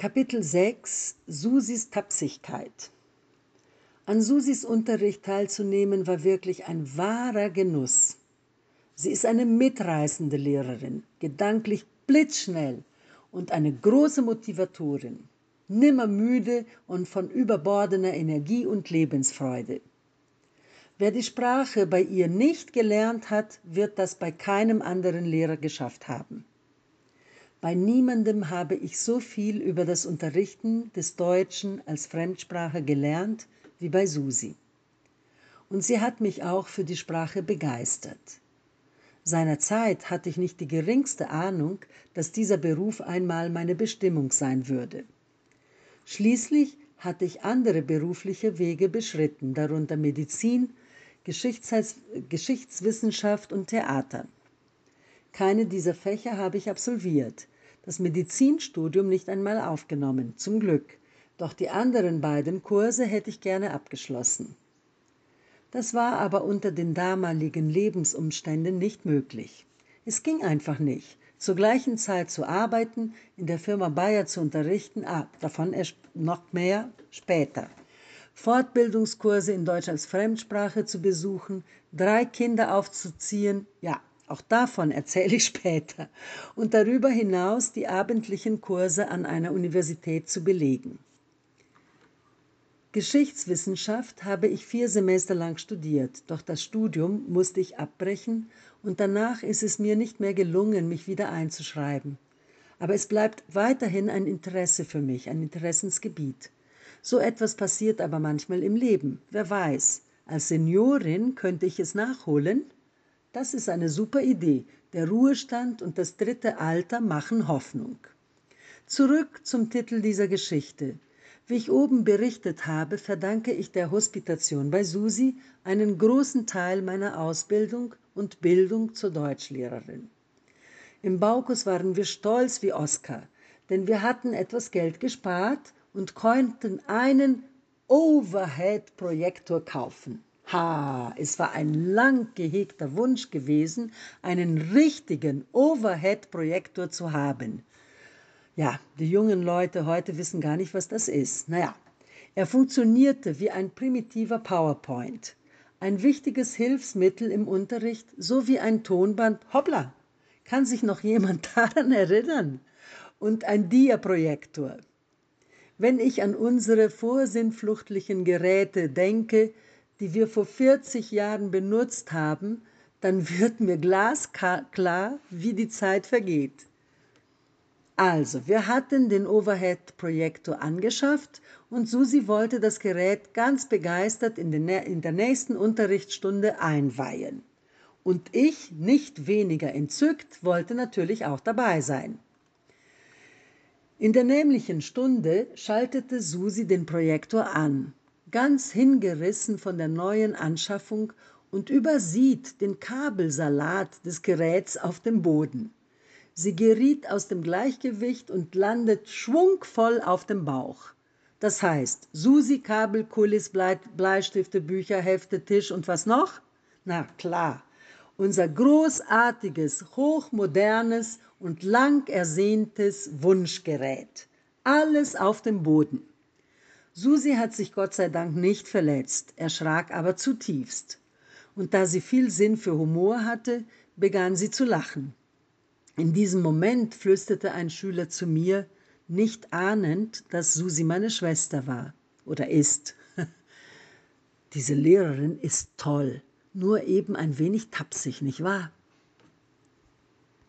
Kapitel 6 Susis Tapsigkeit An Susis Unterricht teilzunehmen war wirklich ein wahrer Genuss. Sie ist eine mitreißende Lehrerin, gedanklich blitzschnell und eine große Motivatorin, nimmer müde und von überbordener Energie und Lebensfreude. Wer die Sprache bei ihr nicht gelernt hat, wird das bei keinem anderen Lehrer geschafft haben. Bei niemandem habe ich so viel über das Unterrichten des Deutschen als Fremdsprache gelernt wie bei Susi. Und sie hat mich auch für die Sprache begeistert. Seinerzeit hatte ich nicht die geringste Ahnung, dass dieser Beruf einmal meine Bestimmung sein würde. Schließlich hatte ich andere berufliche Wege beschritten, darunter Medizin, Geschichtswissenschaft und Theater. Keine dieser Fächer habe ich absolviert, das Medizinstudium nicht einmal aufgenommen, zum Glück, doch die anderen beiden Kurse hätte ich gerne abgeschlossen. Das war aber unter den damaligen Lebensumständen nicht möglich. Es ging einfach nicht, zur gleichen Zeit zu arbeiten, in der Firma Bayer zu unterrichten, ah, davon noch mehr später. Fortbildungskurse in Deutsch als Fremdsprache zu besuchen, drei Kinder aufzuziehen, ja, auch davon erzähle ich später. Und darüber hinaus die abendlichen Kurse an einer Universität zu belegen. Geschichtswissenschaft habe ich vier Semester lang studiert, doch das Studium musste ich abbrechen und danach ist es mir nicht mehr gelungen, mich wieder einzuschreiben. Aber es bleibt weiterhin ein Interesse für mich, ein Interessensgebiet. So etwas passiert aber manchmal im Leben, wer weiß. Als Seniorin könnte ich es nachholen, das ist eine super Idee. Der Ruhestand und das dritte Alter machen Hoffnung. Zurück zum Titel dieser Geschichte. Wie ich oben berichtet habe, verdanke ich der Hospitation bei Susi einen großen Teil meiner Ausbildung und Bildung zur Deutschlehrerin. Im Baukus waren wir stolz wie Oskar, denn wir hatten etwas Geld gespart und konnten einen Overhead-Projektor kaufen. Ha, es war ein lang gehegter Wunsch gewesen, einen richtigen Overhead-Projektor zu haben. Ja, die jungen Leute heute wissen gar nicht, was das ist. Naja, er funktionierte wie ein primitiver PowerPoint. Ein wichtiges Hilfsmittel im Unterricht, so wie ein Tonband. Hoppla, kann sich noch jemand daran erinnern? Und ein Diaprojektor. Wenn ich an unsere vorsinnfluchtlichen Geräte denke, die wir vor 40 Jahren benutzt haben, dann wird mir glasklar, wie die Zeit vergeht. Also, wir hatten den Overhead-Projektor angeschafft und Susi wollte das Gerät ganz begeistert in, den, in der nächsten Unterrichtsstunde einweihen. Und ich, nicht weniger entzückt, wollte natürlich auch dabei sein. In der nämlichen Stunde schaltete Susi den Projektor an ganz hingerissen von der neuen Anschaffung und übersieht den Kabelsalat des Geräts auf dem Boden. Sie geriet aus dem Gleichgewicht und landet schwungvoll auf dem Bauch. Das heißt, Susi, Kabel, Kulis, Bleistifte, Bücher, Hefte, Tisch und was noch? Na klar, unser großartiges, hochmodernes und lang ersehntes Wunschgerät. Alles auf dem Boden. Susi hat sich Gott sei Dank nicht verletzt, erschrak aber zutiefst. Und da sie viel Sinn für Humor hatte, begann sie zu lachen. In diesem Moment flüsterte ein Schüler zu mir, nicht ahnend, dass Susi meine Schwester war oder ist. Diese Lehrerin ist toll, nur eben ein wenig tapsig, nicht wahr?